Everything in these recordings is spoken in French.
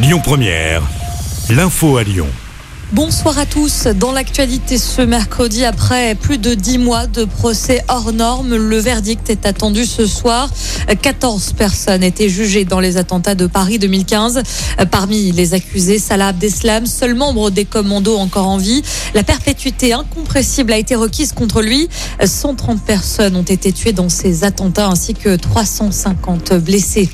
Lyon Première, l'info à Lyon. Bonsoir à tous. Dans l'actualité ce mercredi, après plus de dix mois de procès hors normes, le verdict est attendu ce soir. 14 personnes étaient jugées dans les attentats de Paris 2015. Parmi les accusés, Salah Abdeslam, seul membre des commandos encore en vie. La perpétuité incompressible a été requise contre lui. 130 personnes ont été tuées dans ces attentats ainsi que 350 blessés.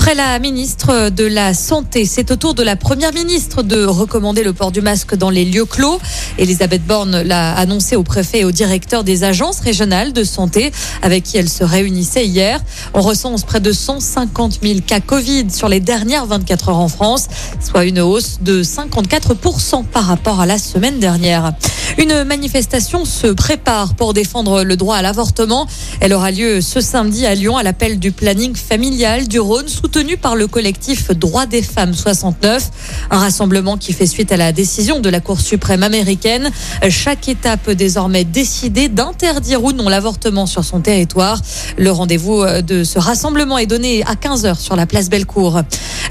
Après la ministre de la Santé, c'est au tour de la première ministre de recommander le port du masque dans les lieux clos. Elisabeth Borne l'a annoncé au préfet et au directeur des agences régionales de santé avec qui elle se réunissait hier. On recense près de 150 000 cas Covid sur les dernières 24 heures en France, soit une hausse de 54% par rapport à la semaine dernière. Une manifestation se prépare pour défendre le droit à l'avortement. Elle aura lieu ce samedi à Lyon à l'appel du planning familial du Rhône soutenu par le collectif Droits des femmes 69. Un rassemblement qui fait suite à la décision de la Cour suprême américaine. Chaque État peut désormais décider d'interdire ou non l'avortement sur son territoire. Le rendez-vous de ce rassemblement est donné à 15h sur la place Bellecour.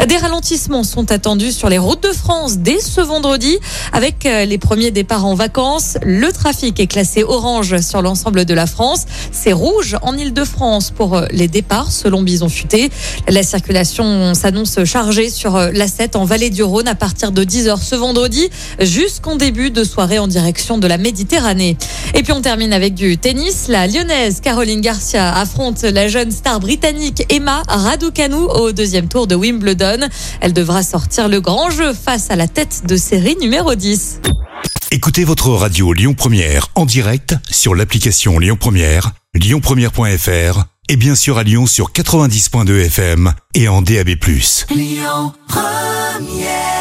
Des ralentissements sont attendus sur les routes de France dès ce vendredi avec les premiers départs en vacances. Le trafic est classé orange sur l'ensemble de la France. C'est rouge en Ile-de-France pour les départs selon Bison Futé. La circulation s'annonce chargée sur l'A7 en vallée du Rhône à partir de 10h ce vendredi jusqu'en début de soirée en direction de la Méditerranée. Et puis on termine avec du tennis. La lyonnaise Caroline Garcia affronte la jeune star britannique Emma Raducanu au deuxième tour de Wimbledon. Elle devra sortir le grand jeu face à la tête de série numéro 10. Écoutez votre radio Lyon Première en direct sur l'application Lyon Première, lyonpremière.fr et bien sûr à Lyon sur 90.2 FM et en DAB+. Lyon Première